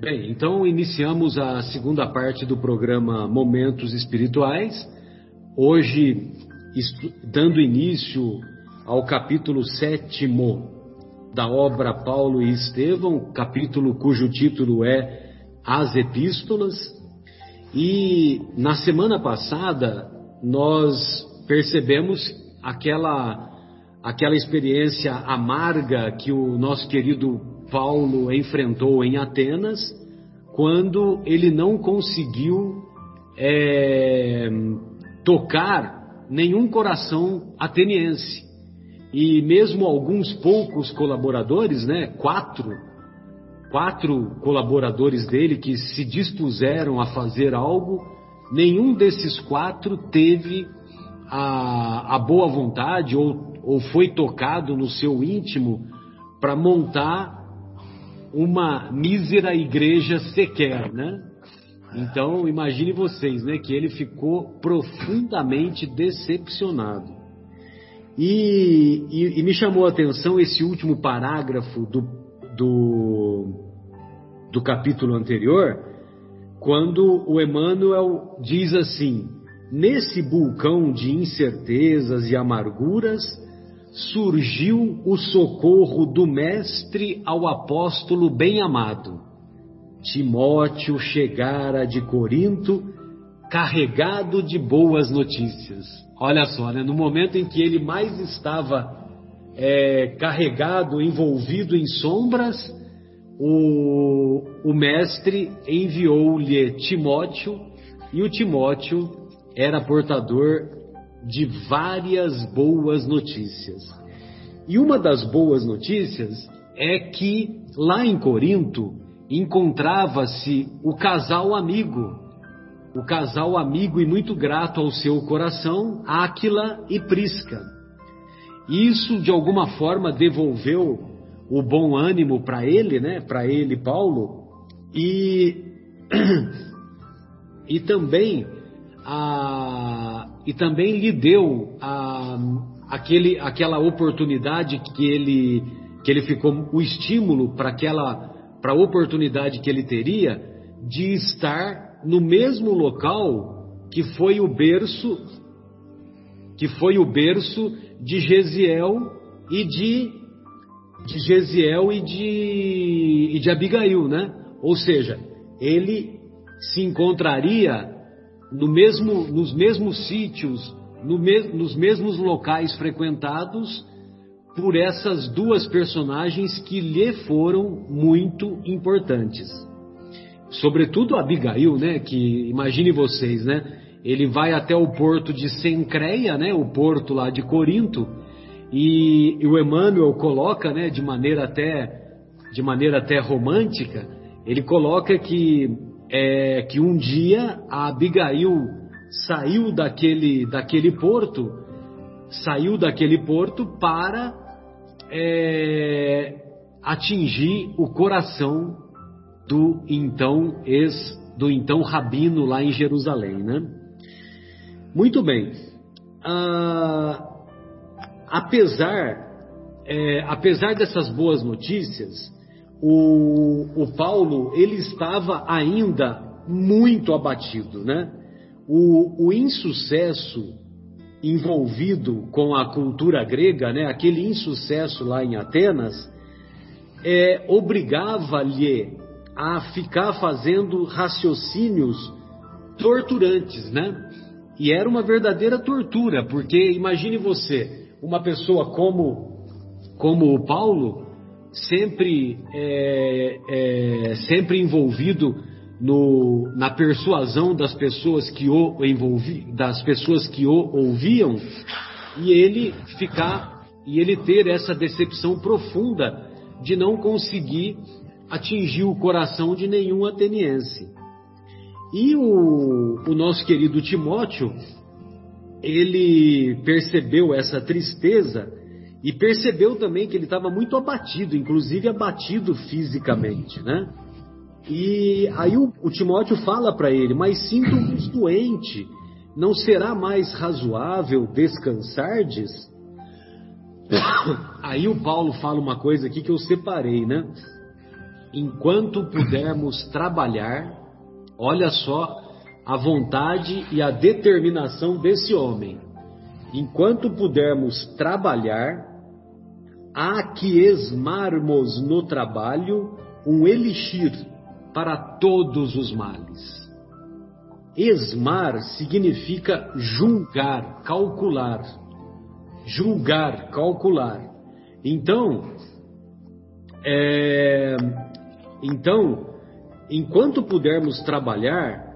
Bem, então iniciamos a segunda parte do programa Momentos Espirituais. Hoje, dando início ao capítulo sétimo da obra Paulo e Estevão, capítulo cujo título é As Epístolas. E na semana passada nós percebemos aquela aquela experiência amarga que o nosso querido Paulo enfrentou em Atenas, quando ele não conseguiu é, tocar nenhum coração ateniense. E mesmo alguns poucos colaboradores, né, quatro, quatro colaboradores dele que se dispuseram a fazer algo, nenhum desses quatro teve a, a boa vontade ou, ou foi tocado no seu íntimo para montar uma mísera igreja sequer, né? Então imagine vocês, né, que ele ficou profundamente decepcionado. E, e, e me chamou a atenção esse último parágrafo do, do, do capítulo anterior, quando o Emmanuel diz assim: Nesse vulcão de incertezas e amarguras, surgiu o socorro do Mestre ao apóstolo bem-amado. Timóteo chegara de Corinto carregado de boas notícias. Olha só, né? no momento em que ele mais estava é, carregado, envolvido em sombras, o, o mestre enviou-lhe Timóteo, e o Timóteo era portador de várias boas notícias. E uma das boas notícias é que lá em Corinto encontrava-se o casal amigo, o casal amigo e muito grato ao seu coração, Áquila e Prisca. Isso de alguma forma devolveu o bom ânimo para ele, né? Para ele, Paulo, e e também a, e também lhe deu a, aquele, aquela oportunidade que ele, que ele ficou, o estímulo para aquela, para a oportunidade que ele teria de estar no mesmo local que foi o berço, que foi o berço de Gesiel e de, de Gesiel e de, e de Abigail, né? Ou seja, ele se encontraria no mesmo, nos mesmos sítios, no me, nos mesmos locais frequentados por essas duas personagens que lhe foram muito importantes. Sobretudo Abigail, né? Que imagine vocês, né? Ele vai até o porto de Sencreia, né? O porto lá de Corinto, e, e o Emmanuel coloca, né? De maneira até de maneira até romântica, ele coloca que é que um dia a Abigail saiu daquele, daquele porto, saiu daquele porto para é, atingir o coração do então ex, do então rabino lá em Jerusalém, né? Muito bem. Ah, apesar, é, apesar dessas boas notícias, o, o Paulo ele estava ainda muito abatido, né? O, o insucesso envolvido com a cultura grega, né? Aquele insucesso lá em Atenas, é, obrigava-lhe a ficar fazendo raciocínios torturantes, né? E era uma verdadeira tortura, porque imagine você, uma pessoa como como o Paulo, sempre, é, é, sempre envolvido no, na persuasão das pessoas que o envolvi, das pessoas que o ouviam e ele ficar e ele ter essa decepção profunda de não conseguir atingir o coração de nenhum ateniense. E o, o nosso querido Timóteo, ele percebeu essa tristeza e percebeu também que ele estava muito abatido, inclusive abatido fisicamente, né? E aí o, o Timóteo fala para ele: Mas sinto-vos doente, não será mais razoável descansardes? Aí o Paulo fala uma coisa aqui que eu separei, né? enquanto pudermos trabalhar, olha só a vontade e a determinação desse homem. Enquanto pudermos trabalhar, há que esmarmos no trabalho um elixir para todos os males. Esmar significa julgar, calcular. Julgar, calcular. Então, é, então, enquanto pudermos trabalhar,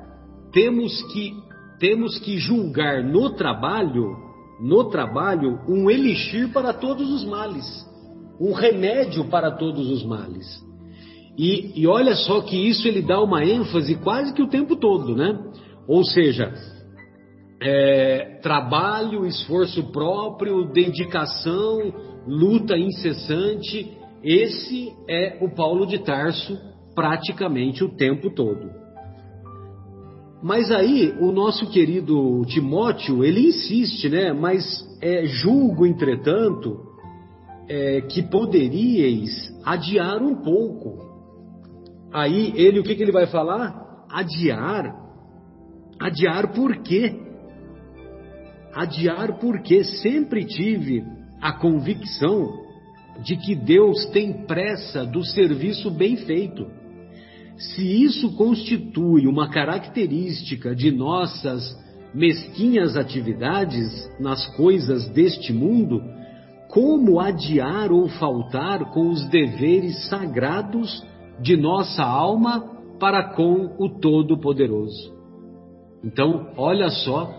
temos que temos que julgar no trabalho, no trabalho, um elixir para todos os males, um remédio para todos os males. E, e olha só que isso ele dá uma ênfase quase que o tempo todo, né? Ou seja, é, trabalho, esforço próprio, dedicação, luta incessante. Esse é o Paulo de Tarso praticamente o tempo todo. Mas aí o nosso querido Timóteo ele insiste, né? Mas é, julgo, entretanto, é, que poderíeis adiar um pouco Aí ele, o que, que ele vai falar? Adiar. Adiar por quê? Adiar porque sempre tive a convicção de que Deus tem pressa do serviço bem feito. Se isso constitui uma característica de nossas mesquinhas atividades nas coisas deste mundo, como adiar ou faltar com os deveres sagrados de nossa alma para com o Todo-Poderoso. Então, olha só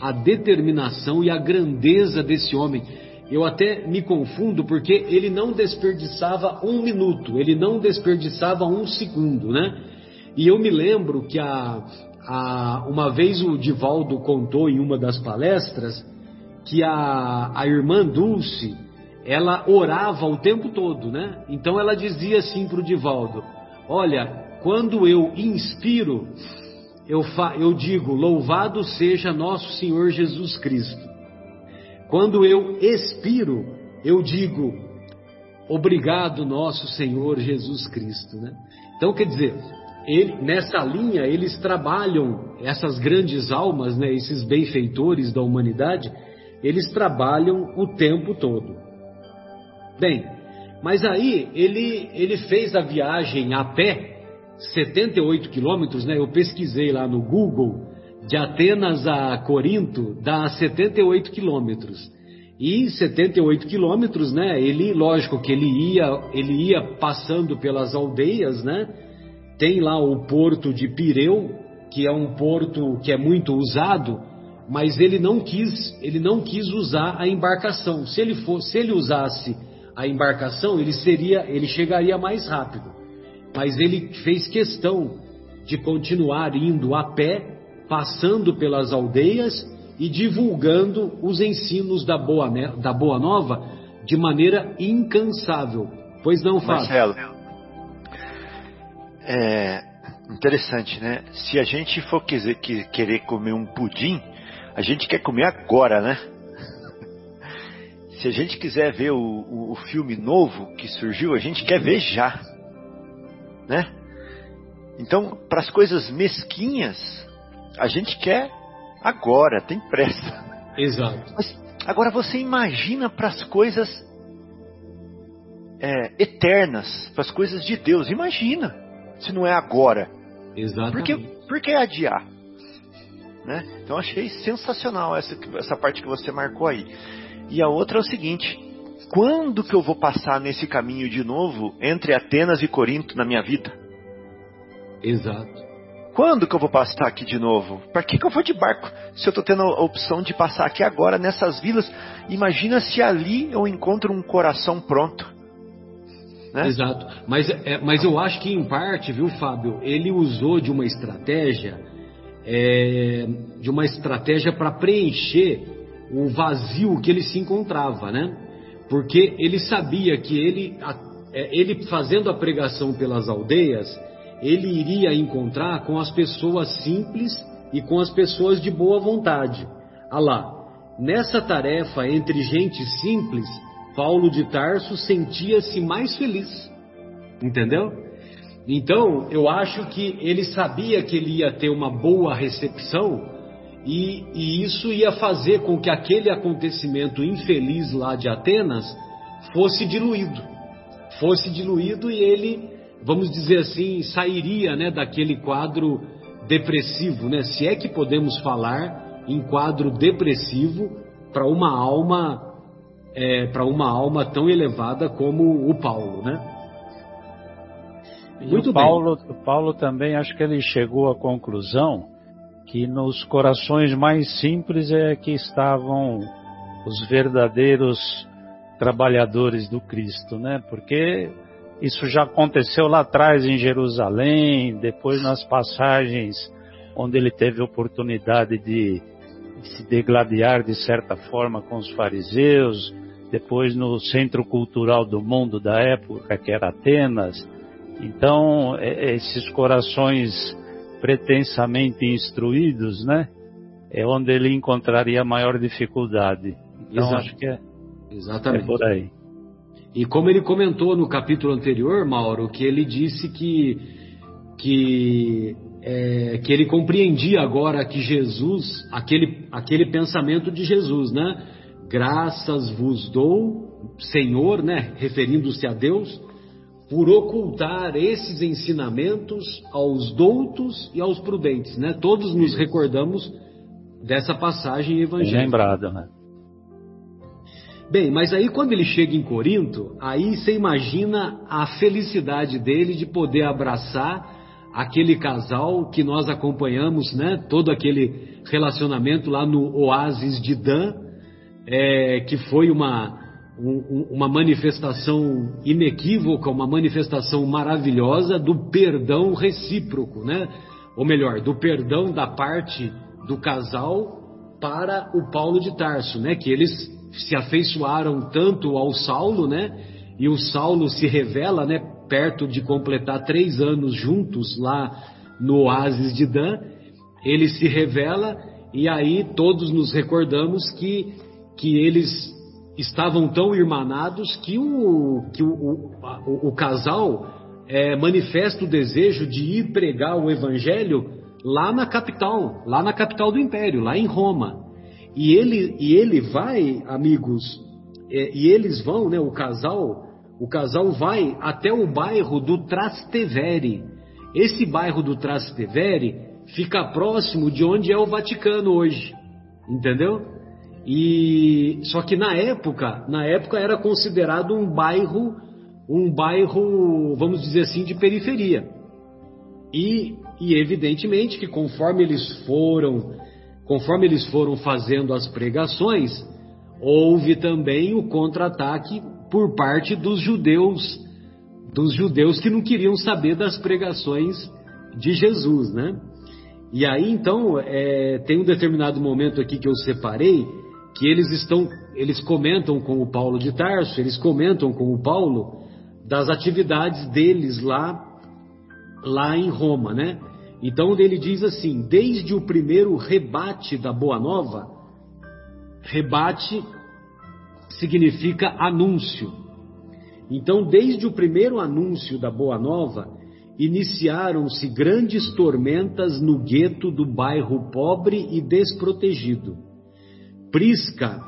a determinação e a grandeza desse homem. Eu até me confundo porque ele não desperdiçava um minuto, ele não desperdiçava um segundo, né? E eu me lembro que a, a, uma vez o Divaldo contou em uma das palestras que a, a irmã Dulce ela orava o tempo todo, né? Então ela dizia assim para o Divaldo: Olha, quando eu inspiro, eu, fa eu digo: Louvado seja nosso Senhor Jesus Cristo. Quando eu expiro, eu digo: Obrigado, nosso Senhor Jesus Cristo, né? Então quer dizer, ele, nessa linha eles trabalham essas grandes almas, né, esses benfeitores da humanidade, eles trabalham o tempo todo. Bem, mas aí ele, ele fez a viagem a pé, 78 quilômetros, né? Eu pesquisei lá no Google, de Atenas a Corinto dá 78 quilômetros. E 78 quilômetros, né? Ele, lógico que ele ia, ele ia passando pelas aldeias, né? Tem lá o porto de Pireu, que é um porto que é muito usado, mas ele não quis, ele não quis usar a embarcação. Se ele for, se ele usasse a embarcação, ele seria, ele chegaria mais rápido. Mas ele fez questão de continuar indo a pé, passando pelas aldeias e divulgando os ensinos da boa, da boa nova de maneira incansável. Pois não, Fábio? Marcelo, é interessante, né? Se a gente for quiser, querer comer um pudim, a gente quer comer agora, né? se a gente quiser ver o, o, o filme novo que surgiu, a gente quer ver já, né? Então, para as coisas mesquinhas, a gente quer agora, tem pressa. Exato. Mas agora você imagina para as coisas é, eternas, para as coisas de Deus. Imagina, se não é agora. Exatamente. Por que, por que adiar? Né? Então achei sensacional essa, essa parte que você marcou aí. E a outra é o seguinte: quando que eu vou passar nesse caminho de novo entre Atenas e Corinto na minha vida? Exato. Quando que eu vou passar aqui de novo? Para que, que eu vou de barco se eu estou tendo a opção de passar aqui agora nessas vilas? Imagina se ali eu encontro um coração pronto. Né? Exato. Mas, é, mas eu acho que em parte, viu, Fábio, ele usou de uma estratégia, é, de uma estratégia para preencher o vazio que ele se encontrava, né? Porque ele sabia que ele, é, ele fazendo a pregação pelas aldeias, ele iria encontrar com as pessoas simples e com as pessoas de boa vontade. Ah lá, nessa tarefa entre gente simples, Paulo de Tarso sentia-se mais feliz. Entendeu? Então, eu acho que ele sabia que ele ia ter uma boa recepção e, e, isso ia fazer com que aquele acontecimento infeliz lá de Atenas fosse diluído. Fosse diluído e ele, vamos dizer assim, sairia né, daquele quadro depressivo, né? Se é que podemos falar em quadro depressivo para uma alma é, para uma alma tão elevada como o Paulo, né? Muito o Paulo, bem. O Paulo também acho que ele chegou à conclusão que nos corações mais simples é que estavam os verdadeiros trabalhadores do Cristo, né? Porque isso já aconteceu lá atrás em Jerusalém, depois nas passagens onde ele teve oportunidade de se degladiar de certa forma com os fariseus, depois no centro cultural do mundo da época, que era Atenas. Então, é, esses corações pretensamente instruídos, né? É onde ele encontraria maior dificuldade. Então, Exato. acho que é, Exatamente. é por aí. E como ele comentou no capítulo anterior, Mauro, que ele disse que, que, é, que ele compreendia agora que Jesus, aquele, aquele pensamento de Jesus, né? Graças vos dou, Senhor, né? Referindo-se a Deus, por ocultar esses ensinamentos aos doutos e aos prudentes, né? Todos nos recordamos dessa passagem evangélica. Lembrada, né? Bem, mas aí quando ele chega em Corinto, aí você imagina a felicidade dele de poder abraçar aquele casal que nós acompanhamos, né? Todo aquele relacionamento lá no Oásis de Dan, é, que foi uma, um, uma manifestação inequívoca, uma manifestação maravilhosa do perdão recíproco, né? Ou melhor, do perdão da parte do casal para o Paulo de Tarso, né? Que eles se afeiçoaram tanto ao Saulo, né? E o Saulo se revela, né? Perto de completar três anos juntos lá no oásis de Dan, ele se revela e aí todos nos recordamos que, que eles estavam tão irmanados que o, que o, o, o casal é, manifesta o desejo de ir pregar o evangelho lá na capital, lá na capital do império, lá em Roma. E ele, e ele vai, amigos, é, e eles vão, né, o casal, o casal vai até o bairro do Trastevere. Esse bairro do Trastevere fica próximo de onde é o Vaticano hoje, entendeu? E só que na época, na época era considerado um bairro, um bairro, vamos dizer assim, de periferia. E, e evidentemente que conforme eles foram Conforme eles foram fazendo as pregações, houve também o contra-ataque por parte dos judeus, dos judeus que não queriam saber das pregações de Jesus, né? E aí então é, tem um determinado momento aqui que eu separei que eles estão, eles comentam com o Paulo de Tarso, eles comentam com o Paulo das atividades deles lá, lá em Roma, né? Então ele diz assim: desde o primeiro rebate da Boa Nova, rebate significa anúncio. Então, desde o primeiro anúncio da Boa Nova, iniciaram-se grandes tormentas no gueto do bairro pobre e desprotegido. Prisca,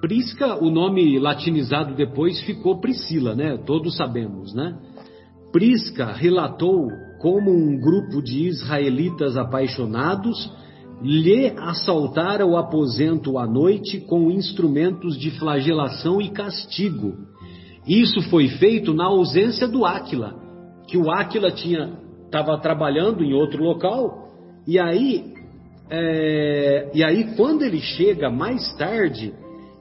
Prisca, o nome latinizado depois ficou Priscila, né? Todos sabemos, né? Prisca relatou como um grupo de israelitas apaixonados lhe assaltara o aposento à noite com instrumentos de flagelação e castigo. Isso foi feito na ausência do Áquila, que o Áquila estava trabalhando em outro local e aí é, e aí quando ele chega mais tarde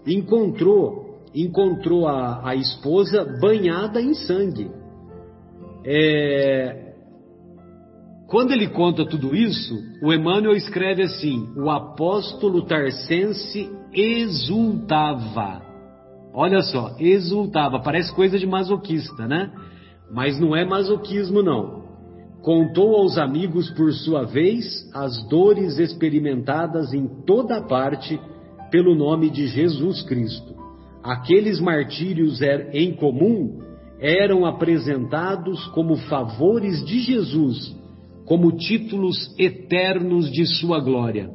encontrou encontrou a, a esposa banhada em sangue. É, quando ele conta tudo isso, o Emmanuel escreve assim: o apóstolo Tarcense exultava. Olha só, exultava, parece coisa de masoquista, né? Mas não é masoquismo, não. Contou aos amigos, por sua vez, as dores experimentadas em toda parte pelo nome de Jesus Cristo. Aqueles martírios er, em comum eram apresentados como favores de Jesus, como títulos eternos de sua glória.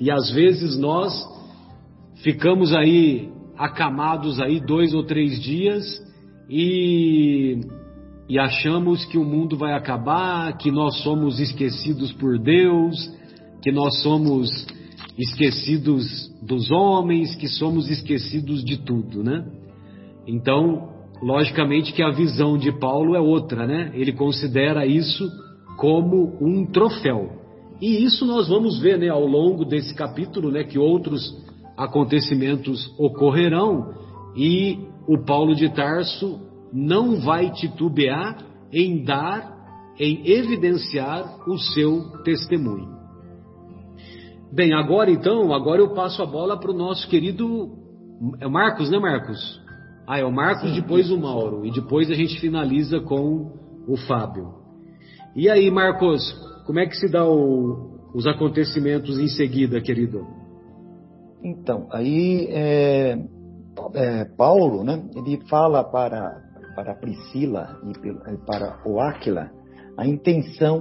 E às vezes nós ficamos aí acamados aí dois ou três dias e, e achamos que o mundo vai acabar, que nós somos esquecidos por Deus, que nós somos esquecidos dos homens, que somos esquecidos de tudo, né? Então, logicamente que a visão de Paulo é outra, né? Ele considera isso como um troféu. E isso nós vamos ver, né, ao longo desse capítulo, né, que outros acontecimentos ocorrerão e o Paulo de Tarso não vai titubear em dar, em evidenciar o seu testemunho. Bem, agora então, agora eu passo a bola para o nosso querido é Marcos, né, Marcos? Ah, é o Marcos, depois o Mauro e depois a gente finaliza com o Fábio. E aí, Marcos, como é que se dá o, os acontecimentos em seguida, querido? Então, aí é, é, Paulo, né, ele fala para, para Priscila e para o Áquila a intenção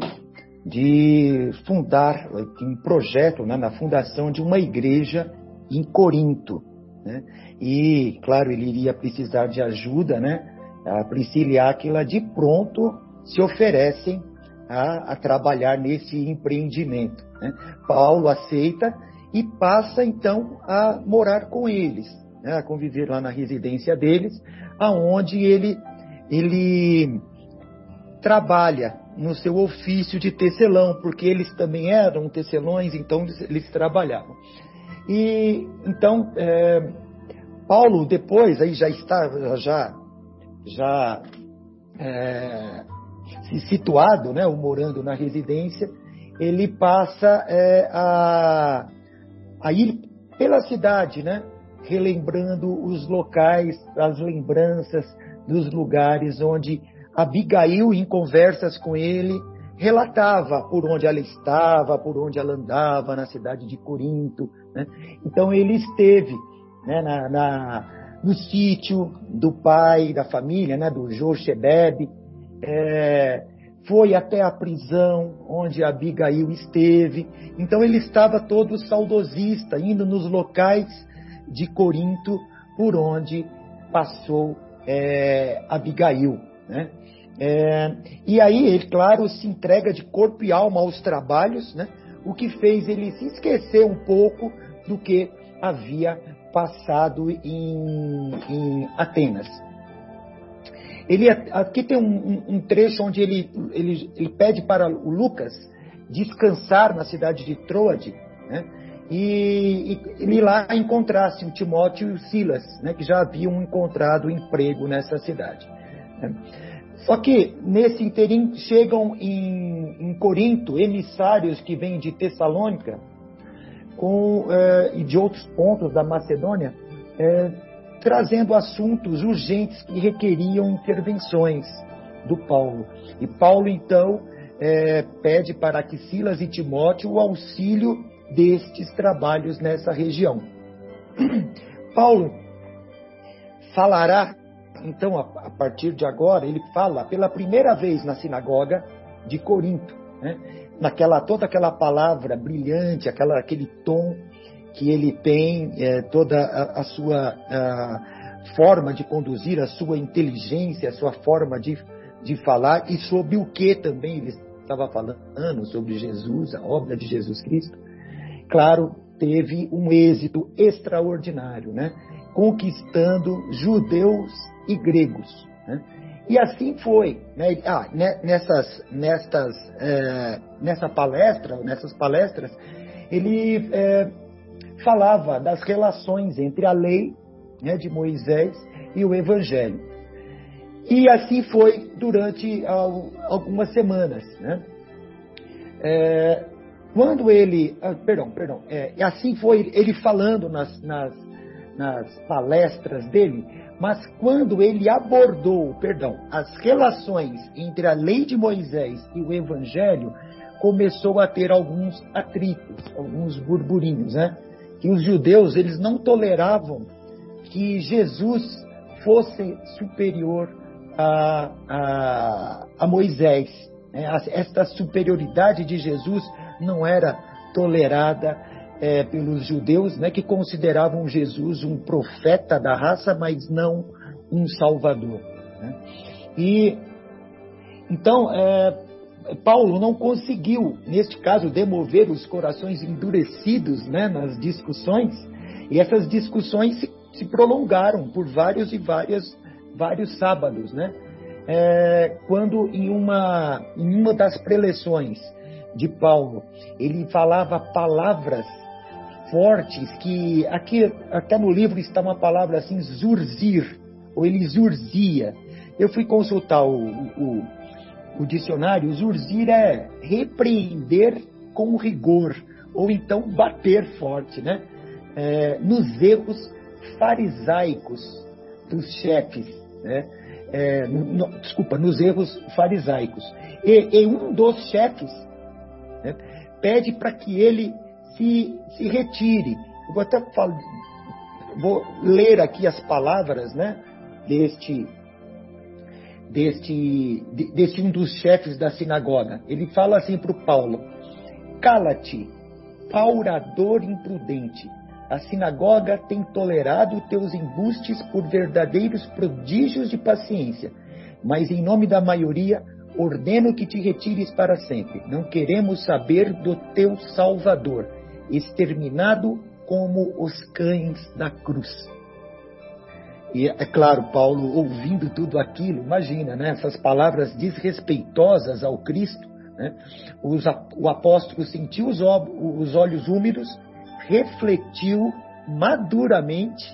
de fundar um projeto né, na fundação de uma igreja em Corinto. Né? E, claro, ele iria precisar de ajuda, né? A Priscila e Áquila de pronto se oferecem a, a trabalhar nesse empreendimento. Né? Paulo aceita e passa então a morar com eles, né, a conviver lá na residência deles, aonde ele ele trabalha no seu ofício de tecelão, porque eles também eram tecelões, então eles, trabalhavam. E então é, Paulo depois aí já está já já é, situado, né, morando na residência, ele passa é, a a ir pela cidade, né? Relembrando os locais, as lembranças dos lugares onde Abigail, em conversas com ele, relatava por onde ela estava, por onde ela andava na cidade de Corinto. Né? Então ele esteve né, na, na, no sítio do pai da família, né, do Joshebeb, é, foi até a prisão onde Abigail esteve. Então ele estava todo saudosista, indo nos locais de Corinto por onde passou é, Abigail. Né? É, e aí ele, claro, se entrega de corpo e alma aos trabalhos, né? o que fez ele se esquecer um pouco do que havia passado em, em Atenas. Ele, aqui tem um, um trecho onde ele, ele, ele, pede para o Lucas descansar na cidade de Troade, né? e, e ele lá encontrasse o Timóteo e o Silas, né? que já haviam encontrado emprego nessa cidade. Né? Só que nesse interim chegam em, em, Corinto emissários que vêm de Tessalônica com, eh, e de outros pontos da Macedônia, eh, trazendo assuntos urgentes que requeriam intervenções do Paulo. E Paulo, então, é, pede para que Silas e Timóteo o auxílio destes trabalhos nessa região. Paulo falará, então, a, partir de agora, ele fala pela primeira vez na sinagoga de Corinto, né? naquela toda aquela palavra brilhante, aquela, aquele tom que ele tem é, toda a, a sua a forma de conduzir, a sua inteligência, a sua forma de, de falar, e sobre o que também ele estava falando, sobre Jesus, a obra de Jesus Cristo. Claro, teve um êxito extraordinário, né? conquistando judeus e gregos. Né? E assim foi. Né? Ah, nessas, nessas, é, nessa palestra, nessas palestras, ele é, falava das relações entre a lei né, de Moisés e o Evangelho. E assim foi durante algumas semanas. Né? É, quando ele. Ah, perdão, perdão. É, assim foi ele falando nas, nas, nas palestras dele, mas quando ele abordou, perdão, as relações entre a lei de Moisés e o Evangelho, começou a ter alguns atritos, alguns burburinhos, né? Que os judeus eles não toleravam que Jesus fosse superior a, a, a Moisés. Né? Esta superioridade de Jesus não era tolerada é, pelos judeus, né, que consideravam Jesus um profeta da raça, mas não um salvador. Né? E então é, Paulo não conseguiu, neste caso, demover os corações endurecidos né, nas discussões, e essas discussões se, se prolongaram por vários e várias, vários sábados, né? É, quando em uma, em uma das preleções de Paulo, ele falava palavras fortes que aqui até no livro está uma palavra assim zurzir ou ele zurzia. Eu fui consultar o, o, o dicionário. Zurzir é repreender com rigor ou então bater forte, né? É, nos erros farisaicos dos chefes, né? É, no, desculpa, nos erros farisaicos. E, e um dos chefes né, pede para que ele se, se retire. Eu vou até falar, vou ler aqui as palavras né, deste, deste, deste um dos chefes da sinagoga. Ele fala assim para o Paulo: Cala-te, paurador imprudente. A sinagoga tem tolerado teus embustes por verdadeiros prodígios de paciência, mas em nome da maioria ordeno que te retires para sempre. Não queremos saber do teu Salvador, exterminado como os cães da cruz. E é claro, Paulo, ouvindo tudo aquilo, imagina, né, essas palavras desrespeitosas ao Cristo, né, os, o apóstolo sentiu os, os olhos úmidos, refletiu maduramente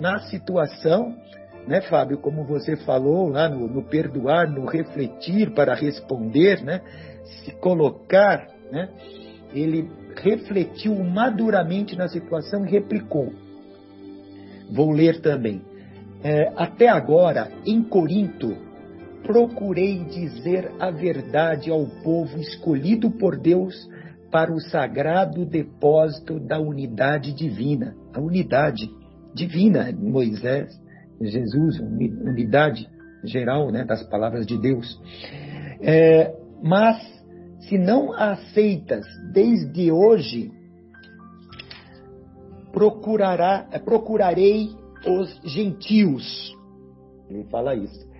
na situação, né, Fábio, como você falou lá no, no perdoar, no refletir para responder, né, se colocar, né, ele refletiu maduramente na situação e replicou. Vou ler também. É, até agora, em Corinto, procurei dizer a verdade ao povo escolhido por Deus para o sagrado depósito da unidade divina. A unidade divina, Moisés, Jesus, unidade geral né, das palavras de Deus. É, mas, se não aceitas desde hoje, procurará, procurarei os gentios. Ele fala isso.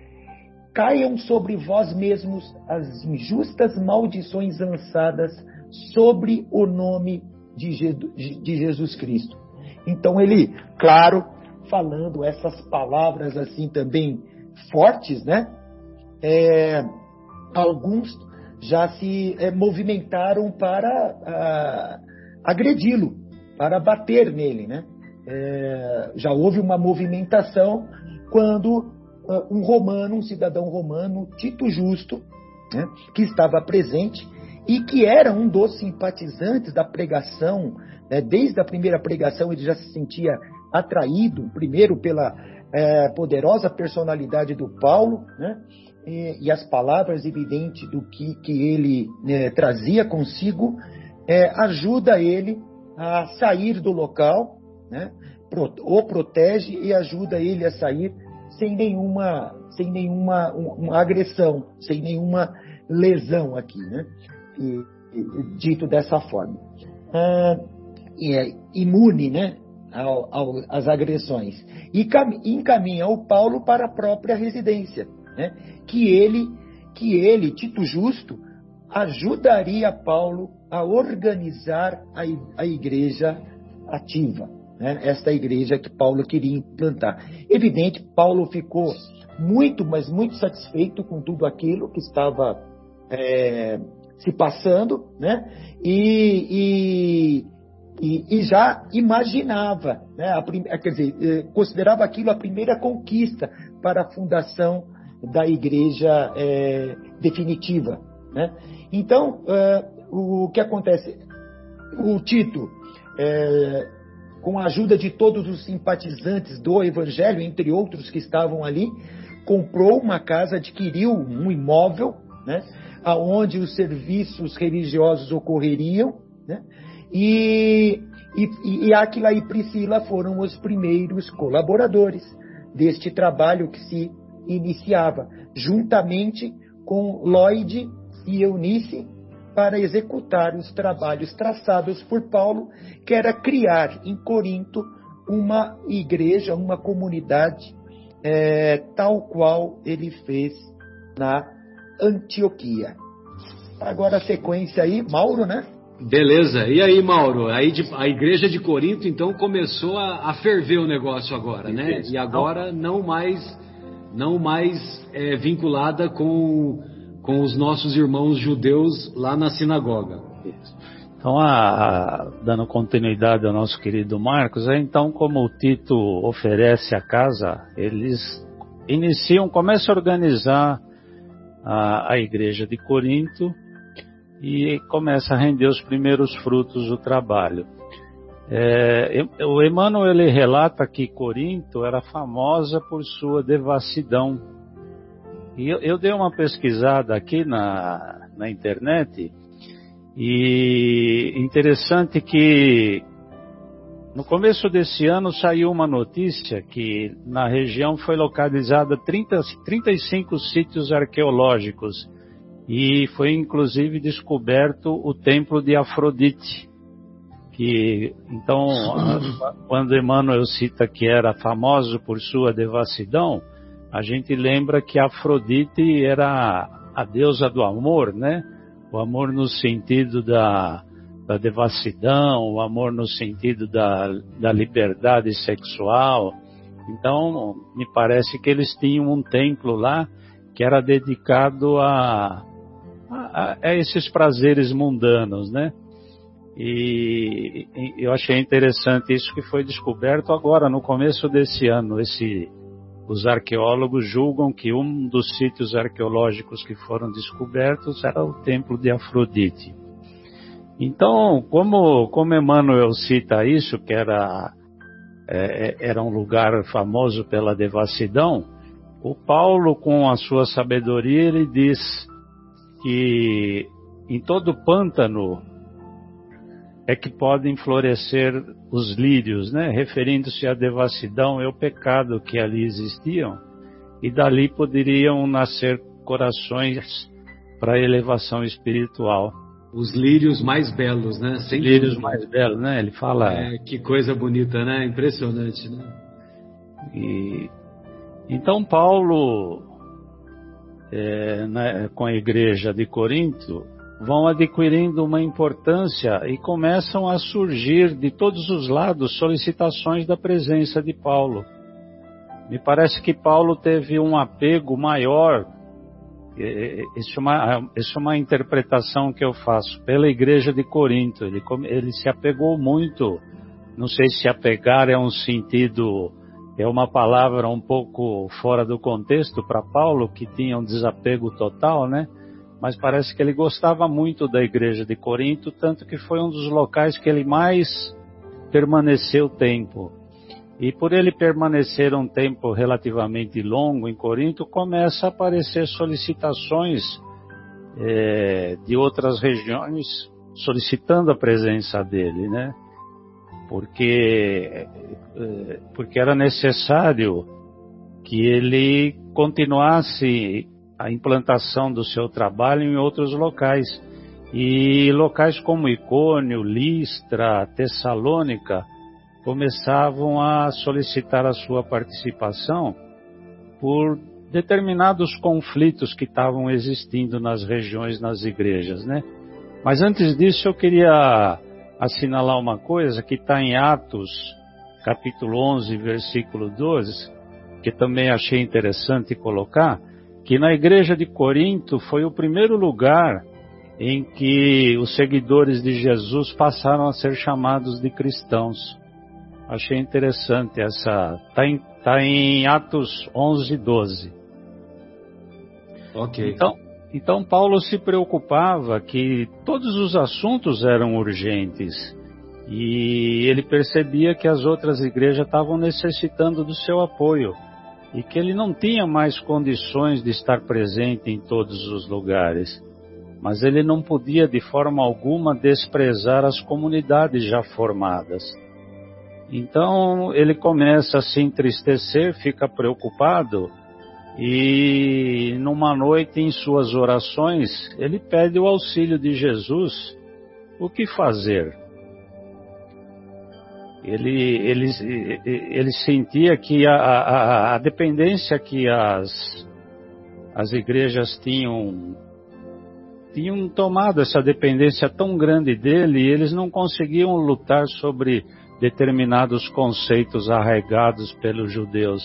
Caiam sobre vós mesmos as injustas maldições lançadas sobre o nome de Jesus Cristo. Então ele, claro, falando essas palavras assim também fortes, né? É, alguns já se é, movimentaram para ah, agredi-lo, para bater nele, né? É, já houve uma movimentação quando uh, um romano, um cidadão romano, Tito Justo, né, que estava presente e que era um dos simpatizantes da pregação, né, desde a primeira pregação ele já se sentia atraído, primeiro pela é, poderosa personalidade do Paulo, né, e, e, as palavras evidentes do que, que ele é, trazia consigo, é, ajuda ele a sair do local né? o protege e ajuda ele a sair sem nenhuma, sem nenhuma uma agressão, sem nenhuma lesão aqui, né? E, e, dito dessa forma. Ah, e é imune, né? Ao, ao, às agressões. E encaminha o Paulo para a própria residência, né? Que ele, que ele, Tito Justo, ajudaria Paulo a organizar a, a igreja ativa né, esta igreja que Paulo queria implantar. Evidente, Paulo ficou muito, mas muito satisfeito com tudo aquilo que estava é, se passando, né? E, e, e, já imaginava, né? A, quer dizer, é, considerava aquilo a primeira conquista para a fundação da igreja é, definitiva, né? Então, é, o que acontece? O Tito é, com a ajuda de todos os simpatizantes do Evangelho, entre outros que estavam ali, comprou uma casa, adquiriu um imóvel, né, aonde os serviços religiosos ocorreriam, né, e, e, e Aquila e Priscila foram os primeiros colaboradores deste trabalho que se iniciava, juntamente com Lloyd e Eunice, para executar os trabalhos traçados por Paulo, que era criar em Corinto uma igreja, uma comunidade, é, tal qual ele fez na Antioquia. Agora a sequência aí, Mauro, né? Beleza. E aí, Mauro? Aí de, a igreja de Corinto então começou a, a ferver o negócio agora, né? E agora não mais não mais é, vinculada com, com os nossos irmãos judeus lá na sinagoga. Então, a, a, dando continuidade ao nosso querido Marcos, é, então como o Tito oferece a casa, eles iniciam, começam a organizar a, a igreja de Corinto e começa a render os primeiros frutos do trabalho. É, o Emmanuel ele relata que Corinto era famosa por sua devassidão. E eu, eu dei uma pesquisada aqui na, na internet e interessante que no começo desse ano saiu uma notícia que na região foi localizada 30, 35 sítios arqueológicos e foi inclusive descoberto o templo de Afrodite. Que então, quando Emmanuel cita que era famoso por sua devassidão, a gente lembra que Afrodite era a deusa do amor, né? O amor no sentido da, da devassidão, o amor no sentido da, da liberdade sexual. Então, me parece que eles tinham um templo lá que era dedicado a, a, a esses prazeres mundanos, né? E, e, eu achei interessante isso que foi descoberto agora, no começo desse ano. Esse, os arqueólogos julgam que um dos sítios arqueológicos que foram descobertos era o templo de Afrodite. Então, como, como Emmanuel cita isso, que era, é, é era um lugar famoso pela devassidão, o Paulo, com a sua sabedoria, ele diz que em todo pântano é que podem florescer os lírios, né? referindo-se à devassidão e ao pecado que ali existiam, e dali poderiam nascer corações para a elevação espiritual. Os lírios mais belos, né? Sem lírios dúvida. mais belos, né? Ele fala. É, que coisa bonita, né? Impressionante, né? E então Paulo é, na, com a igreja de Corinto vão adquirindo uma importância e começam a surgir de todos os lados solicitações da presença de Paulo. Me parece que Paulo teve um apego maior, isso é uma, isso é uma interpretação que eu faço, pela igreja de Corinto. Ele, ele se apegou muito, não sei se apegar é um sentido é uma palavra um pouco fora do contexto para Paulo, que tinha um desapego total, né? Mas parece que ele gostava muito da igreja de Corinto, tanto que foi um dos locais que ele mais permaneceu tempo. E por ele permanecer um tempo relativamente longo em Corinto, começa a aparecer solicitações é, de outras regiões solicitando a presença dele, né? porque, eh, porque era necessário que ele continuasse a implantação do seu trabalho em outros locais. E locais como Icônio, Listra, Tessalônica começavam a solicitar a sua participação por determinados conflitos que estavam existindo nas regiões, nas igrejas, né? Mas antes disso eu queria assinalar uma coisa que está em Atos, capítulo 11, versículo 12, que também achei interessante colocar, que na igreja de Corinto foi o primeiro lugar em que os seguidores de Jesus passaram a ser chamados de cristãos. Achei interessante essa. Está em, tá em Atos 11, 12. Ok. Então, então Paulo se preocupava que todos os assuntos eram urgentes e ele percebia que as outras igrejas estavam necessitando do seu apoio e que ele não tinha mais condições de estar presente em todos os lugares. Mas ele não podia de forma alguma desprezar as comunidades já formadas. Então ele começa a se entristecer, fica preocupado E numa noite, em suas orações, ele pede o auxílio de Jesus. O que fazer? Ele, ele, ele sentia que a, a, a dependência que as, as igrejas tinham tinham tomado essa dependência tão grande dele e eles não conseguiam lutar sobre determinados conceitos arraigados pelos judeus.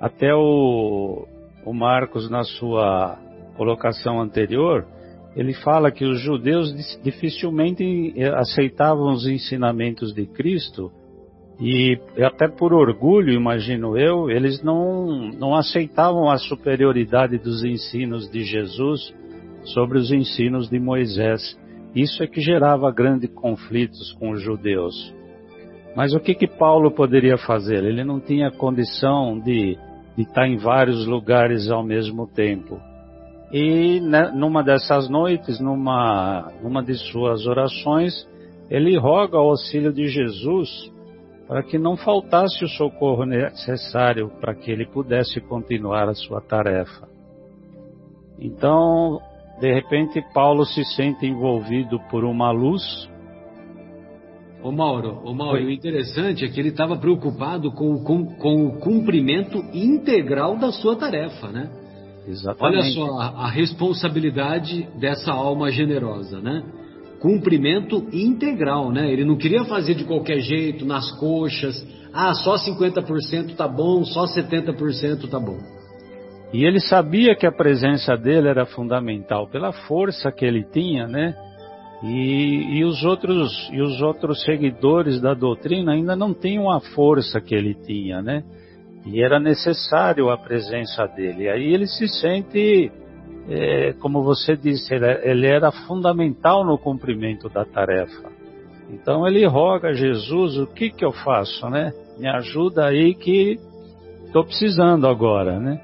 Até o, o Marcos, na sua colocação anterior, ele fala que os judeus dificilmente aceitavam os ensinamentos de Cristo e até por orgulho, imagino eu, eles não, não aceitavam a superioridade dos ensinos de Jesus sobre os ensinos de Moisés. Isso é que gerava grandes conflitos com os judeus. Mas o que que Paulo poderia fazer? Ele não tinha condição de, de estar em vários lugares ao mesmo tempo. E né, numa dessas noites, numa, numa de suas orações, ele roga o auxílio de Jesus para que não faltasse o socorro necessário para que ele pudesse continuar a sua tarefa. Então, de repente, Paulo se sente envolvido por uma luz. Ô Mauro, ô Mauro, o interessante é que ele estava preocupado com, com, com, o cumprimento integral da sua tarefa, né? Exatamente. Olha só a, a responsabilidade dessa alma generosa, né? Cumprimento integral, né? Ele não queria fazer de qualquer jeito, nas coxas. Ah, só 50% tá bom, só 70% tá bom. E ele sabia que a presença dele era fundamental pela força que ele tinha, né? E, e, os outros e os outros seguidores da doutrina ainda não tinham a força que ele tinha, né? E era necessário a presença dele. Aí ele se sente, é, como você disse, ele, ele era fundamental no cumprimento da tarefa. Então ele roga a Jesus: o que que eu faço, né? Me ajuda aí que estou precisando agora, né?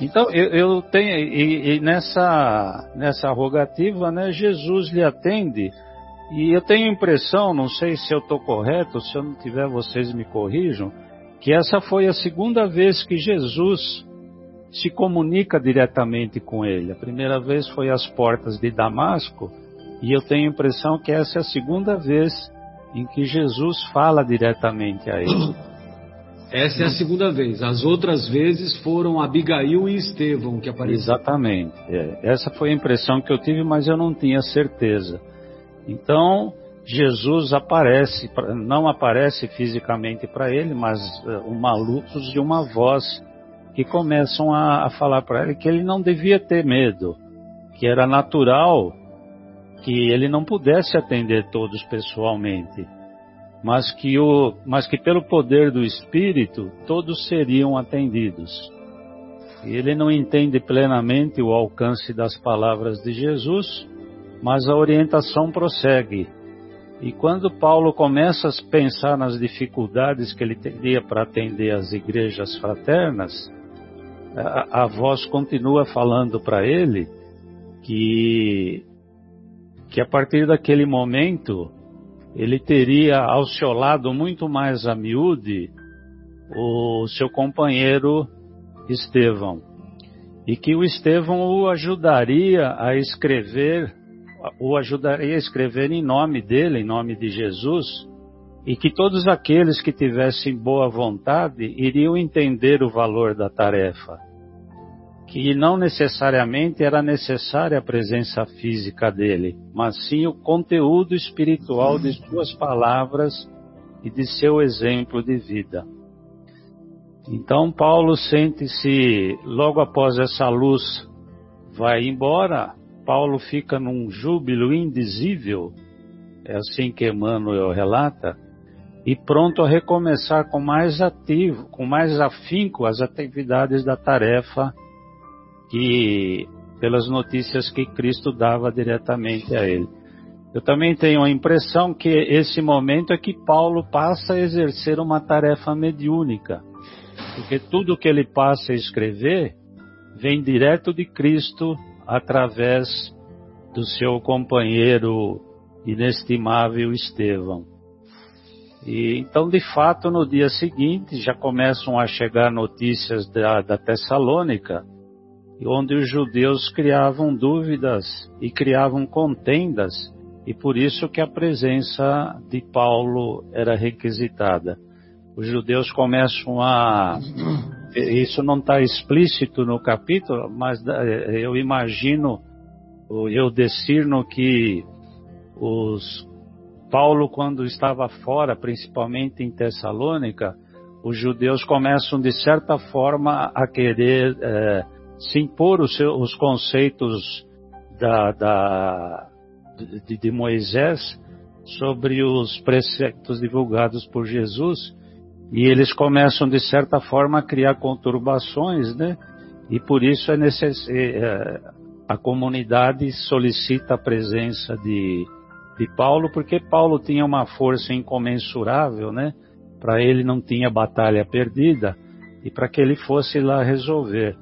Então, eu, eu tenho, e, e, nessa, nessa rogativa, né, Jesus lhe atende, e eu tenho a impressão, não sei se eu estou correto, se eu não tiver, vocês me corrijam, que essa foi a segunda vez que Jesus se comunica diretamente com ele. A primeira vez foi às portas de Damasco, e eu tenho a impressão que essa é a segunda vez em que Jesus fala diretamente a ele. Essa é a segunda vez. As outras vezes foram Abigail e Estevão que apareceram. Exatamente. É, essa foi a impressão que eu tive, mas eu não tinha certeza. Então, Jesus aparece, não aparece fisicamente para ele, mas é, uma luz e uma voz que começam a, a falar para ele que ele não devia ter medo, que era natural que ele não pudesse atender todos pessoalmente mas que, o, mas que pelo poder do Espírito todos seriam atendidos. E ele não entende plenamente o alcance das palavras de Jesus, mas a orientação prossegue. E quando Paulo começa a pensar nas dificuldades que ele teria para atender as igrejas fraternas, a, a voz continua falando para ele que, que a partir daquele momento ele teria ao seu lado muito mais a miúde o seu companheiro Estevão. E que o Estevão o ajudaria a escrever, o ajudaria a escrever em nome dele, em nome de Jesus, e que todos aqueles que tivessem boa vontade iriam entender o valor da tarefa que não necessariamente era necessária a presença física dele, mas sim o conteúdo espiritual de suas palavras e de seu exemplo de vida. Então Paulo sente-se, logo após essa luz vai embora, Paulo fica num júbilo indizível, é assim que Emmanuel relata, e pronto a recomeçar com mais ativo, com mais afinco as atividades da tarefa que pelas notícias que Cristo dava diretamente a ele. Eu também tenho a impressão que esse momento é que Paulo passa a exercer uma tarefa mediúnica, porque tudo que ele passa a escrever vem direto de Cristo através do seu companheiro inestimável Estevão. E, então, de fato, no dia seguinte já começam a chegar notícias da, da Tessalônica, onde os judeus criavam dúvidas e criavam contendas, e por isso que a presença de Paulo era requisitada. Os judeus começam a. Isso não está explícito no capítulo, mas eu imagino, eu discerno que os Paulo, quando estava fora, principalmente em Tessalônica, os judeus começam, de certa forma, a querer é, se impor os, seus, os conceitos da, da, de, de Moisés sobre os preceitos divulgados por Jesus, e eles começam, de certa forma, a criar conturbações, né? E por isso é necess... É, a comunidade solicita a presença de, de Paulo, porque Paulo tinha uma força incomensurável, né? Para ele não tinha batalha perdida e para que ele fosse lá resolver.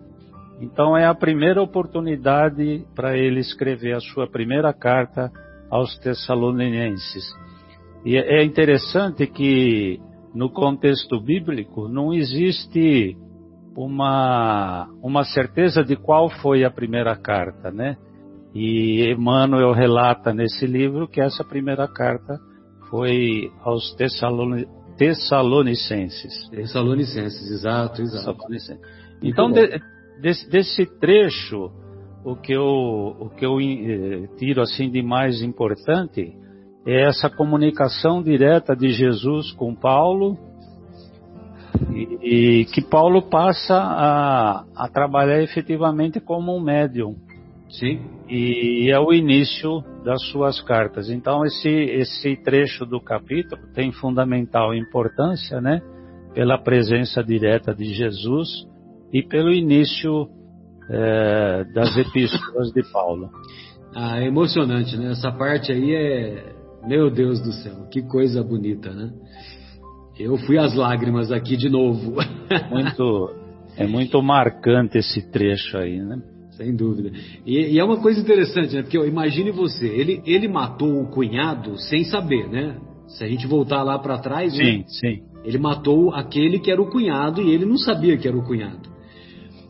Então é a primeira oportunidade para ele escrever a sua primeira carta aos Tessalonicenses. E é interessante que no contexto bíblico não existe uma, uma certeza de qual foi a primeira carta, né? E Emmanuel relata nesse livro que essa primeira carta foi aos Tessalonicenses. Tessalonicenses, exato, exato. Então, de, desse, desse, trecho, o que eu, o que eu eh, tiro assim de mais importante é essa comunicação direta de Jesus com Paulo e, e que Paulo passa a, a trabalhar efetivamente como um médium Sim. E é o início das suas cartas. Então esse esse trecho do capítulo tem fundamental importância, né? Pela presença direta de Jesus e pelo início é, das epístolas de Paulo. Ah, é emocionante, né? Essa parte aí é, meu Deus do céu, que coisa bonita, né? Eu fui às lágrimas aqui de novo. Muito, é muito marcante esse trecho aí, né? Sem dúvida. E, e, é uma coisa interessante, né? Porque imagine você, ele, ele matou o cunhado sem saber, né? Se a gente voltar lá para trás, sim, né? sim. Ele matou aquele que era o cunhado e ele não sabia que era o cunhado.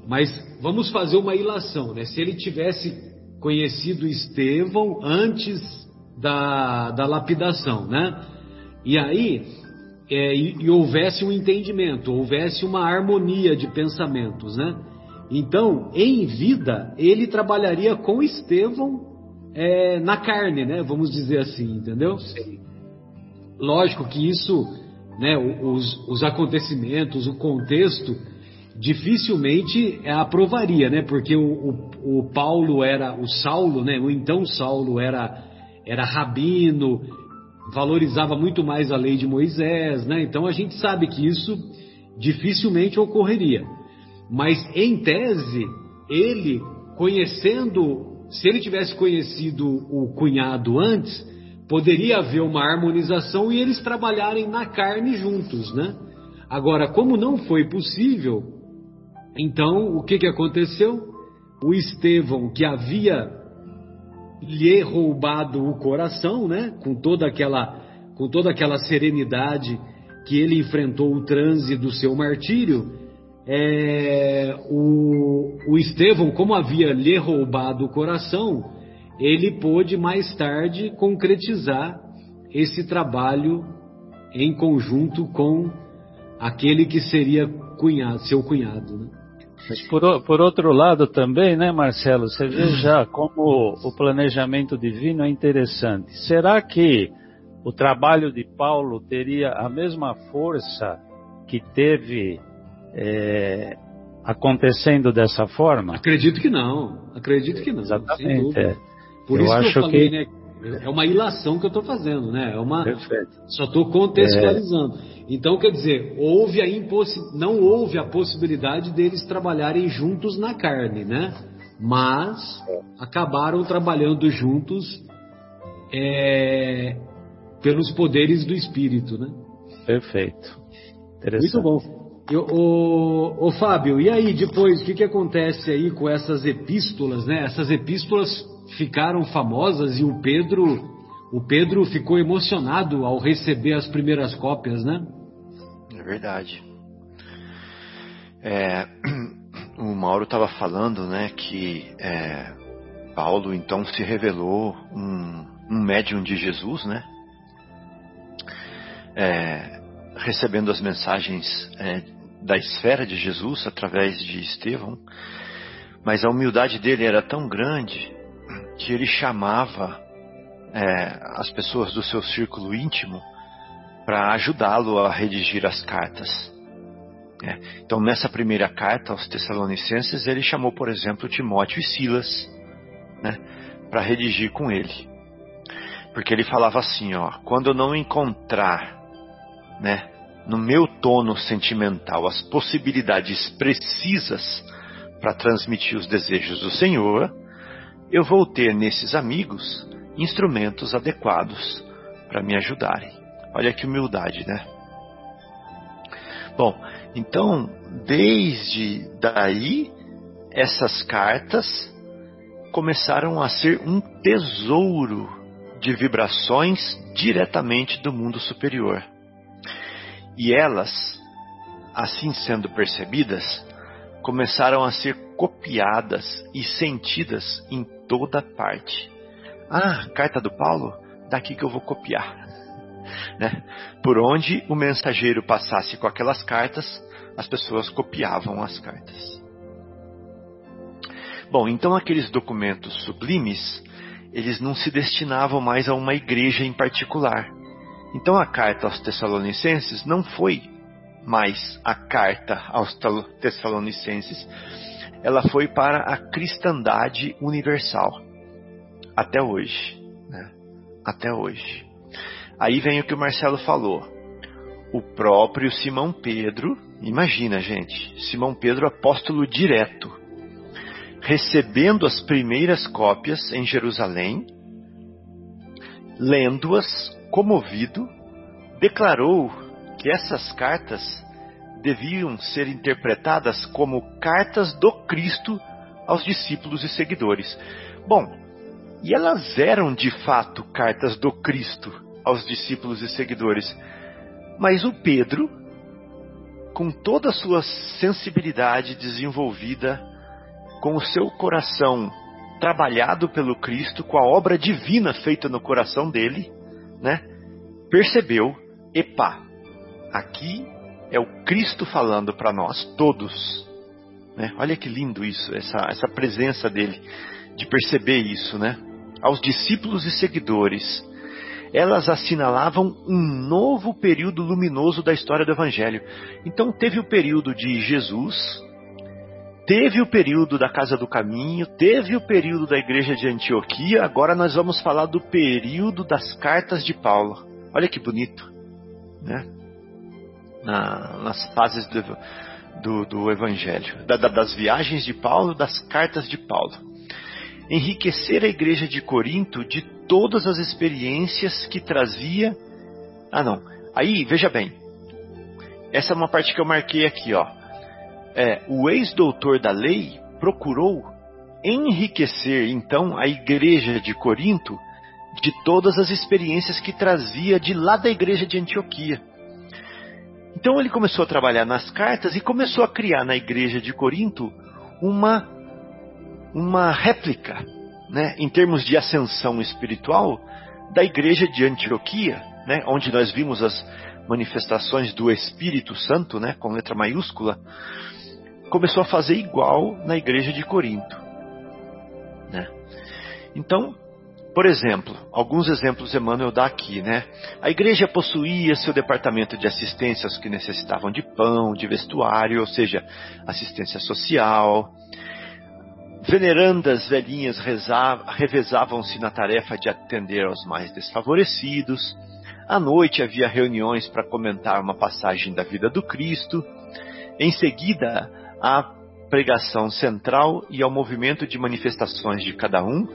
Mas vamos fazer uma ilação, né? Se ele tivesse conhecido Estevão antes da, da lapidação, né? E aí é, e, e houvesse um entendimento, houvesse uma harmonia de pensamentos, né? Então, em vida, ele trabalharia com Estevão é, na carne, né? Vamos dizer assim, entendeu? Sim. Lógico que isso, né? Os, os acontecimentos, o contexto, dificilmente aprovaria, né? Porque o, o, o, Paulo era, o Saulo, né? O então Saulo era, era rabino, valorizava muito mais a lei de Moisés, né? Então a gente sabe que isso dificilmente ocorreria. Mas em tese, ele conhecendo, se ele tivesse conhecido o cunhado antes, poderia haver uma harmonização e eles trabalharem na carne juntos, né? Agora, como não foi possível, então o que, que aconteceu? O Estevão, que havia lhe roubado o coração, né? Com toda aquela, com toda aquela serenidade que ele enfrentou o transe do seu martírio, é, o, o Estevão, como havia lhe roubado o coração, ele pôde mais tarde concretizar esse trabalho em conjunto com aquele que seria cunhado, seu cunhado. Né? Mas por, por outro lado também, né, Marcelo, você vê já como o planejamento divino é interessante. Será que o trabalho de Paulo teria a mesma força que teve é, acontecendo dessa forma? Acredito que não. Acredito que não. Exatamente. É. Por eu isso acho que eu falei, que... né? É uma ilação que eu estou fazendo, né? É uma. Perfeito. Só estou contextualizando. É... Então, quer dizer, houve a impossi... não houve a possibilidade deles trabalharem juntos na carne, né? Mas acabaram trabalhando juntos é... pelos poderes do espírito, né? Perfeito. Muito bom. O, o, Fábio, e aí depois, o que, que acontece aí com essas epístolas, né? Essas epístolas ficaram famosas e o Pedro o Pedro ficou emocionado ao receber as primeiras cópias, né? É verdade. É, o Mauro estava falando, né, que é, Paulo então se revelou um, um médium de Jesus, né? É, recebendo as mensagens é, da esfera de Jesus através de Estevão, mas a humildade dele era tão grande que ele chamava é, as pessoas do seu círculo íntimo para ajudá-lo a redigir as cartas. É, então, nessa primeira carta aos Tessalonicenses, ele chamou, por exemplo, Timóteo e Silas né, para redigir com ele. Porque ele falava assim: ó, quando eu não encontrar né, no meu tono sentimental as possibilidades precisas para transmitir os desejos do Senhor, eu vou ter nesses amigos instrumentos adequados para me ajudarem. Olha que humildade, né? Bom, então, desde daí, essas cartas começaram a ser um tesouro de vibrações diretamente do mundo superior. E elas, assim sendo percebidas, começaram a ser copiadas e sentidas em toda parte. Ah, carta do Paulo? Daqui que eu vou copiar. Né? Por onde o mensageiro passasse com aquelas cartas, as pessoas copiavam as cartas. Bom, então aqueles documentos sublimes, eles não se destinavam mais a uma igreja em particular. Então a carta aos Tessalonicenses não foi mais a carta aos Tessalonicenses, ela foi para a cristandade universal. Até hoje. Né? Até hoje. Aí vem o que o Marcelo falou. O próprio Simão Pedro, imagina, gente, Simão Pedro, apóstolo direto, recebendo as primeiras cópias em Jerusalém, lendo-as, comovido, declarou que essas cartas deviam ser interpretadas como cartas do Cristo aos discípulos e seguidores. Bom, e elas eram de fato cartas do Cristo aos discípulos e seguidores. Mas o Pedro, com toda a sua sensibilidade desenvolvida, com o seu coração trabalhado pelo Cristo, com a obra divina feita no coração dele, né? Percebeu, epa, aqui é o Cristo falando para nós todos. Né? Olha que lindo isso, essa, essa presença dele, de perceber isso, né? Aos discípulos e seguidores, elas assinalavam um novo período luminoso da história do Evangelho. Então teve o período de Jesus, teve o período da Casa do Caminho, teve o período da Igreja de Antioquia, agora nós vamos falar do período das cartas de Paulo. Olha que bonito, né? Na, nas fases do, do, do Evangelho, da, da, das viagens de Paulo, das cartas de Paulo. Enriquecer a igreja de Corinto de todas as experiências que trazia. Ah, não. Aí, veja bem. Essa é uma parte que eu marquei aqui, ó. É, o ex-doutor da lei procurou enriquecer, então, a igreja de Corinto de todas as experiências que trazia de lá da igreja de Antioquia. Então ele começou a trabalhar nas cartas e começou a criar na igreja de Corinto uma uma réplica né, em termos de ascensão espiritual, da igreja de Antioquia, né, onde nós vimos as manifestações do Espírito Santo, né, com letra maiúscula, começou a fazer igual na igreja de Corinto. Né? Então, por exemplo, alguns exemplos Emmanuel dá aqui, né? A igreja possuía seu departamento de assistência aos que necessitavam de pão, de vestuário, ou seja, assistência social, Venerandas velhinhas revezavam-se na tarefa de atender aos mais desfavorecidos. À noite havia reuniões para comentar uma passagem da vida do Cristo. Em seguida, a pregação central e ao movimento de manifestações de cada um.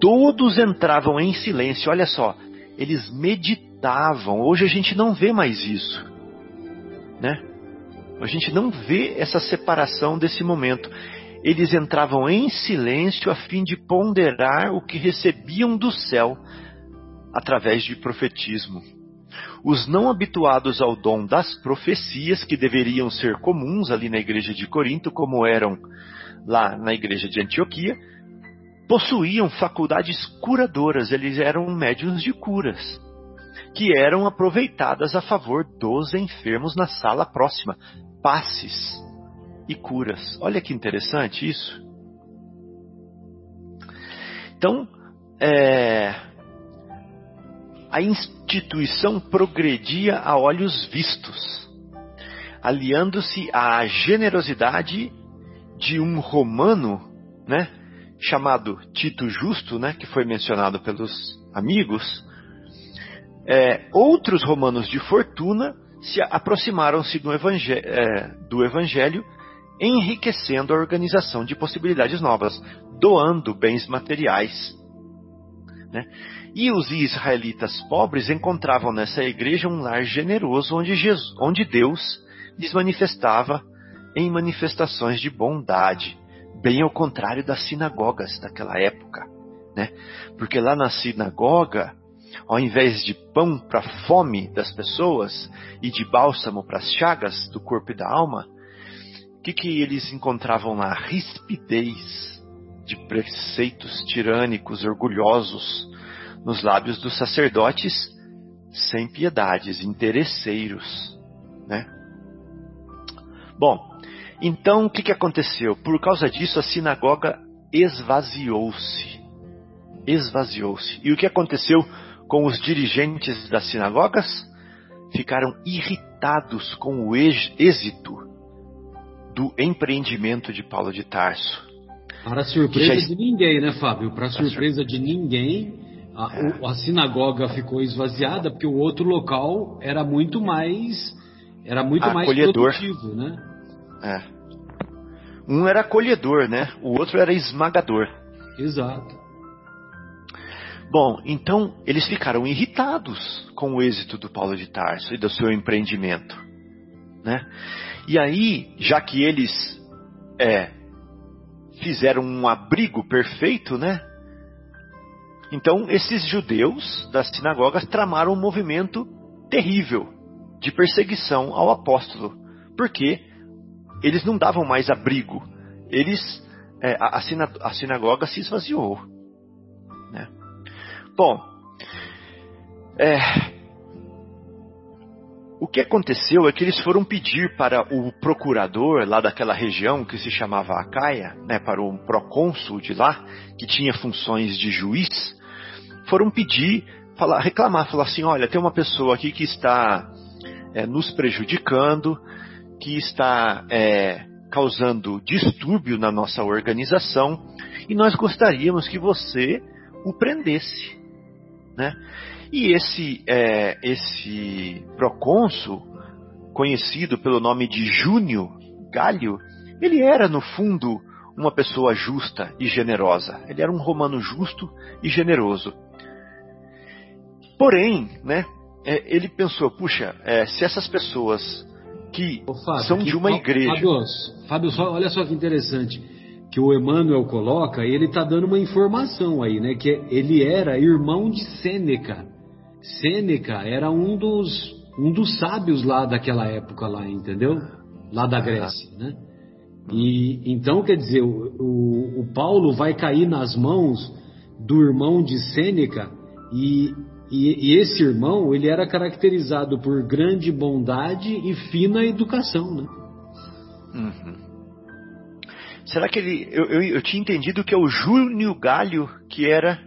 Todos entravam em silêncio. Olha só, eles meditavam. Hoje a gente não vê mais isso, né? A gente não vê essa separação desse momento eles entravam em silêncio a fim de ponderar o que recebiam do céu. através de profetismo. Os não habituados ao dom das profecias, que deveriam ser comuns ali na igreja de Corinto, como eram lá na igreja de Antioquia, possuíam faculdades curadoras, eles eram médiuns de curas, que eram aproveitadas a favor dos enfermos na sala próxima, passes e curas. Olha que interessante isso. Então, é, a instituição progredia a olhos vistos, aliando-se à generosidade de um romano, né, chamado Tito Justo, né, que foi mencionado pelos amigos. É, outros romanos de fortuna se aproximaram-se do, é, do evangelho enriquecendo a organização de possibilidades novas, doando bens materiais. Né? E os israelitas pobres encontravam nessa igreja um lar generoso onde, Jesus, onde Deus lhes manifestava em manifestações de bondade, bem ao contrário das sinagogas daquela época. Né? Porque lá na sinagoga, ao invés de pão para a fome das pessoas e de bálsamo para as chagas do corpo e da alma, que, que eles encontravam lá? Rispidez de preceitos tirânicos, orgulhosos, nos lábios dos sacerdotes, sem piedades, interesseiros, né? Bom, então o que, que aconteceu? Por causa disso, a sinagoga esvaziou-se. Esvaziou-se. E o que aconteceu com os dirigentes das sinagogas? Ficaram irritados com o êxito do empreendimento de Paulo de Tarso. Para surpresa já... de ninguém, né, Fábio? Para surpresa sur... de ninguém, a, é. a, sinagoga ficou esvaziada porque o outro local era muito mais era muito acolhedor. mais produtivo, né? É. Um era acolhedor, né? O outro era esmagador. Exato. Bom, então eles ficaram irritados com o êxito do Paulo de Tarso e do seu empreendimento, né? E aí, já que eles é, fizeram um abrigo perfeito, né? Então, esses judeus das sinagogas tramaram um movimento terrível de perseguição ao apóstolo, porque eles não davam mais abrigo, eles é, a, a, sinagoga se esvaziou. Né? Bom, é, o que aconteceu é que eles foram pedir para o procurador lá daquela região que se chamava Acaia, né, para o procônsul de lá, que tinha funções de juiz, foram pedir, falar, reclamar, falar assim, olha, tem uma pessoa aqui que está é, nos prejudicando, que está é, causando distúrbio na nossa organização, e nós gostaríamos que você o prendesse, né? E esse, é, esse procônsul, conhecido pelo nome de Júnio Galho, ele era, no fundo, uma pessoa justa e generosa. Ele era um romano justo e generoso. Porém, né, é, ele pensou, puxa, é, se essas pessoas que Fábio, são de uma igreja. Fábio, Fábio só, olha só que interessante que o Emmanuel coloca, ele está dando uma informação aí, né? Que ele era irmão de Sêneca. Sêneca era um dos, um dos sábios lá daquela época lá, entendeu? Lá da Grécia, né? E então quer dizer, o, o, Paulo vai cair nas mãos do irmão de Sêneca e, e, e, esse irmão ele era caracterizado por grande bondade e fina educação, né? Uhum. Será que ele? Eu, eu, eu tinha entendido que é o Júnior Galho que era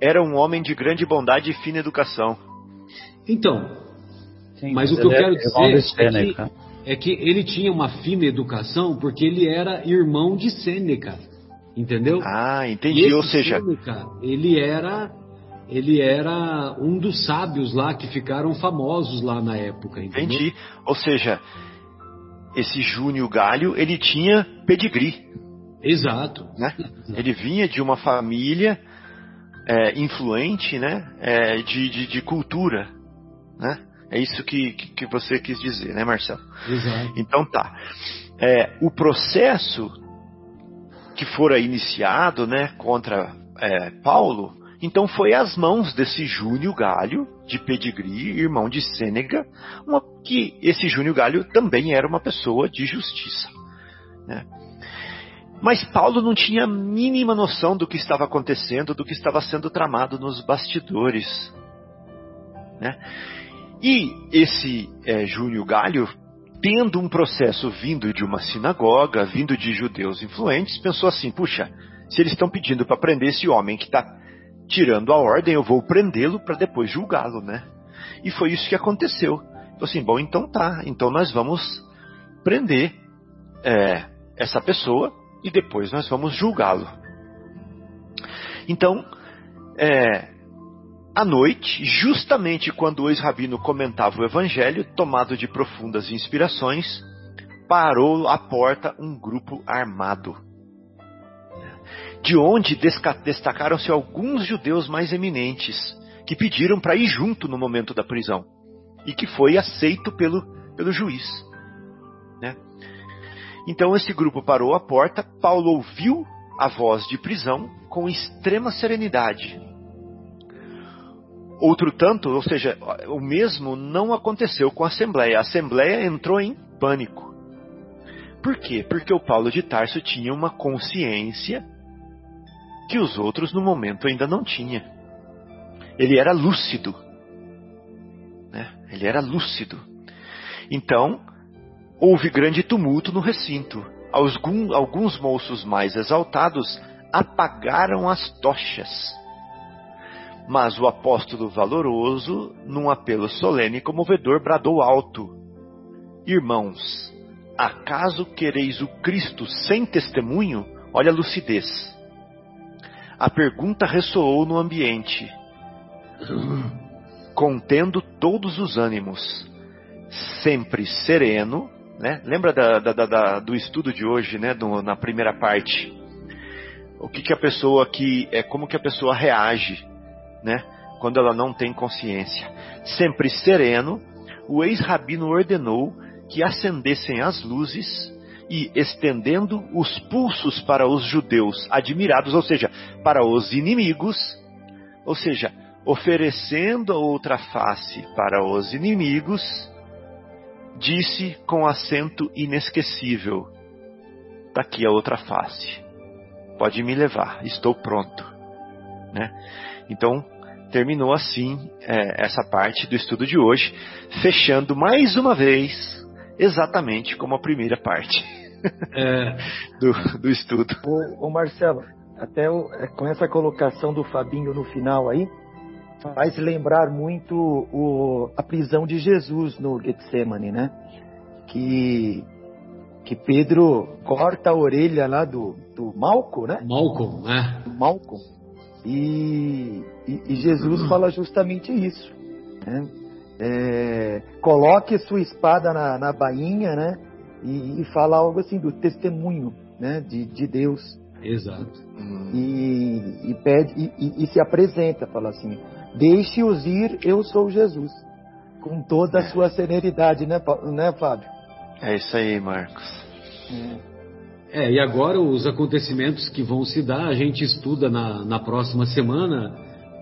era um homem de grande bondade e fina educação. Então, Sim, mas o que eu quero é dizer é que, é que ele tinha uma fina educação porque ele era irmão de Sêneca, entendeu? Ah, entendi. Ou seja, Sêneca, ele era ele era um dos sábios lá que ficaram famosos lá na época, entendeu? Entendi. Ou seja, esse Júnior Galho, ele tinha pedigree. Exato. Né? Ele vinha de uma família é, influente né, é, de, de, de, cultura. Né? É isso que, que você quis dizer, né, Marcelo? Exato. Então tá. É, o processo que fora iniciado né, contra é, Paulo Então foi às mãos desse Júnior Galho, de pedigree, irmão de Sênega, uma, que esse Júnior Galho também era uma pessoa de justiça. Né? Mas Paulo não tinha a mínima noção do que estava acontecendo, do que estava sendo tramado nos bastidores. Né? E esse é, Júnior Galho, tendo um processo vindo de uma sinagoga, vindo de judeus influentes, pensou assim: puxa, se eles estão pedindo para prender esse homem que está tirando a ordem, eu vou prendê-lo para depois julgá-lo, né? E foi isso que aconteceu. Então, assim, bom, então tá, então nós vamos prender é, essa pessoa e depois nós vamos julgá-lo. Então, é, à noite, justamente quando o ex-rabino comentava o evangelho, tomado de profundas inspirações, parou à porta um grupo armado de onde destacaram-se alguns judeus mais eminentes, que pediram para ir junto no momento da prisão, e que foi aceito pelo, pelo juiz. Né? Então esse grupo parou à porta, Paulo ouviu a voz de prisão com extrema serenidade. Outro tanto, ou seja, o mesmo não aconteceu com a Assembleia. A Assembleia entrou em pânico. Por quê? Porque o Paulo de Tarso tinha uma consciência que os outros no momento ainda não tinha. Ele era lúcido. Né? Ele era lúcido. Então, houve grande tumulto no recinto. Alguns, alguns moços mais exaltados apagaram as tochas. Mas o apóstolo valoroso, num apelo solene e comovedor, bradou alto: Irmãos, acaso quereis o Cristo sem testemunho? Olha a lucidez. A pergunta ressoou no ambiente, contendo todos os ânimos, sempre sereno, né? Lembra da, da, da, do estudo de hoje, né? Do, na primeira parte, o que, que a pessoa que é como que a pessoa reage, né? Quando ela não tem consciência. Sempre sereno, o ex-rabino ordenou que acendessem as luzes e estendendo os pulsos para os judeus admirados, ou seja, para os inimigos, ou seja, oferecendo a outra face para os inimigos, disse com acento inesquecível: Daqui a outra face. Pode me levar, estou pronto. Né? Então, terminou assim é, essa parte do estudo de hoje, fechando mais uma vez exatamente como a primeira parte é. do, do estudo. O, o Marcelo, até o, é, com essa colocação do Fabinho no final aí, faz lembrar muito o, a prisão de Jesus no Getsemane, né? Que, que Pedro corta a orelha lá do, do Malco, né? Malcolm, né? Do Malcolm. E, e, e Jesus uhum. fala justamente isso. Né? É, coloque sua espada na, na bainha, né? E, e, fala algo assim do testemunho, né? De, de Deus. Exato. E, e pede e, e, se apresenta, fala assim: deixe-os ir, eu sou Jesus. Com toda a é. sua serenidade, né, né, Fábio? É isso aí, Marcos. É. é, e agora os acontecimentos que vão se dar, a gente estuda na, na próxima semana,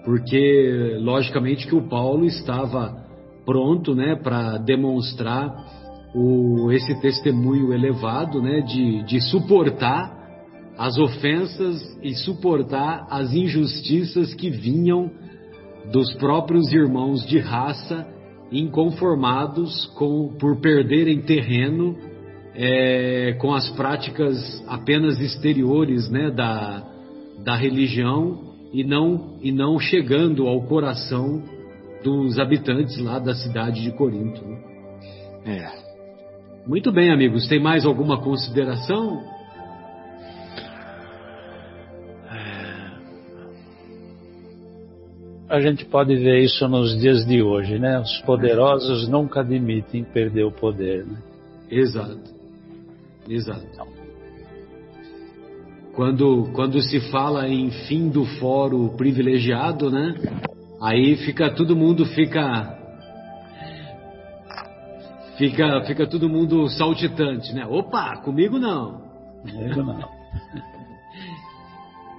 porque logicamente que o Paulo estava pronto, né, para demonstrar o, esse testemunho elevado, né, de, de suportar as ofensas e suportar as injustiças que vinham dos próprios irmãos de raça inconformados com, por perderem terreno é, com as práticas apenas exteriores né, da, da religião e não, e não chegando ao coração dos habitantes lá da cidade de Corinto. Né? É. Muito bem, amigos. Tem mais alguma consideração? A gente pode ver isso nos dias de hoje, né? Os poderosos nunca admitem perder o poder, né? Exato. Exato. Quando, quando se fala em fim do fórum privilegiado, né? Aí fica todo mundo fica fica fica todo mundo saltitante, né? Opa, comigo não. Comigo não.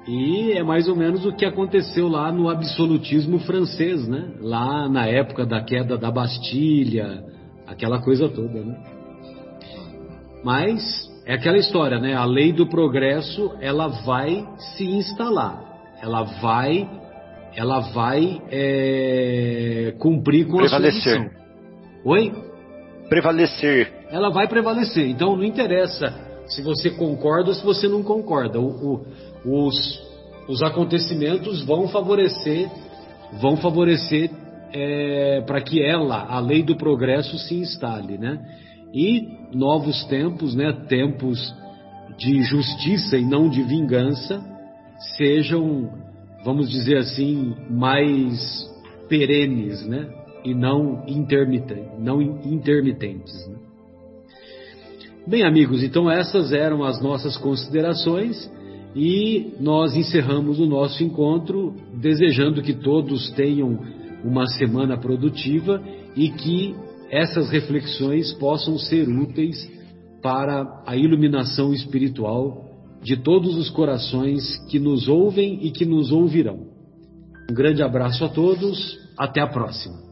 E é mais ou menos o que aconteceu lá no absolutismo francês, né? Lá na época da queda da Bastilha, aquela coisa toda, né? Mas é aquela história, né? A lei do progresso, ela vai se instalar. Ela vai ela vai é, cumprir com prevalecer. a sua missão. Oi? Prevalecer. Ela vai prevalecer. Então não interessa se você concorda ou se você não concorda. O, o, os, os acontecimentos vão favorecer, vão favorecer é, para que ela, a lei do progresso, se instale, né? E novos tempos, né? Tempos de justiça e não de vingança, sejam, vamos dizer assim, mais perenes, né? E não intermitentes, não intermitentes. Né? Bem, amigos, então essas eram as nossas considerações e nós encerramos o nosso encontro desejando que todos tenham uma semana produtiva e que essas reflexões possam ser úteis para a iluminação espiritual de todos os corações que nos ouvem e que nos ouvirão. Um grande abraço a todos, até a próxima.